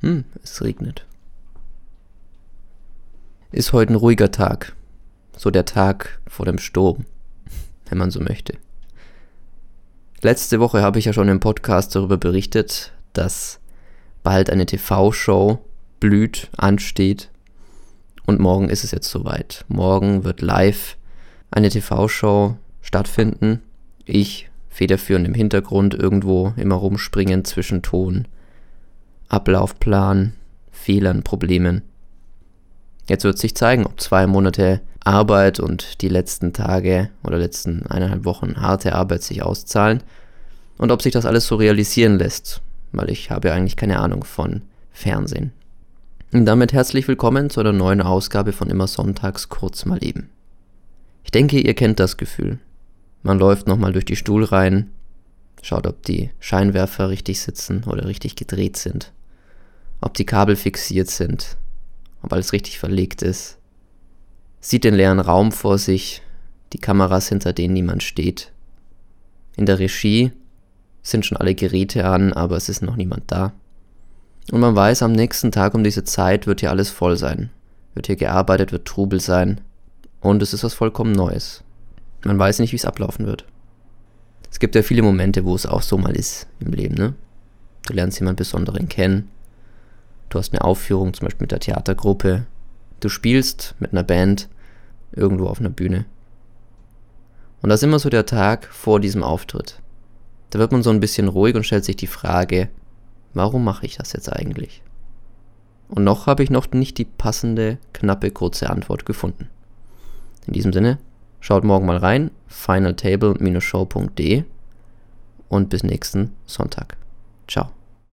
Hm, es regnet. Ist heute ein ruhiger Tag. So der Tag vor dem Sturm, wenn man so möchte. Letzte Woche habe ich ja schon im Podcast darüber berichtet, dass bald eine TV-Show blüht, ansteht. Und morgen ist es jetzt soweit. Morgen wird live eine TV-Show stattfinden. Ich federführend im Hintergrund irgendwo immer rumspringen zwischen Ton, Ablaufplan, Fehlern, Problemen. Jetzt wird sich zeigen, ob zwei Monate Arbeit und die letzten Tage oder letzten eineinhalb Wochen harte Arbeit sich auszahlen und ob sich das alles so realisieren lässt, weil ich habe ja eigentlich keine Ahnung von Fernsehen. Und damit herzlich willkommen zu einer neuen Ausgabe von Immer Sonntags kurz mal eben. Ich denke, ihr kennt das Gefühl. Man läuft nochmal durch die Stuhlreihen, schaut, ob die Scheinwerfer richtig sitzen oder richtig gedreht sind, ob die Kabel fixiert sind, ob alles richtig verlegt ist, sieht den leeren Raum vor sich, die Kameras, hinter denen niemand steht. In der Regie sind schon alle Geräte an, aber es ist noch niemand da. Und man weiß, am nächsten Tag um diese Zeit wird hier alles voll sein. Wird hier gearbeitet, wird Trubel sein. Und es ist was vollkommen Neues. Man weiß nicht, wie es ablaufen wird. Es gibt ja viele Momente, wo es auch so mal ist im Leben, ne? Du lernst jemanden Besonderen kennen, Du hast eine Aufführung, zum Beispiel mit der Theatergruppe. Du spielst mit einer Band irgendwo auf einer Bühne. Und das ist immer so der Tag vor diesem Auftritt. Da wird man so ein bisschen ruhig und stellt sich die Frage, warum mache ich das jetzt eigentlich? Und noch habe ich noch nicht die passende, knappe, kurze Antwort gefunden. In diesem Sinne, schaut morgen mal rein, finaltable-show.de und bis nächsten Sonntag. Ciao.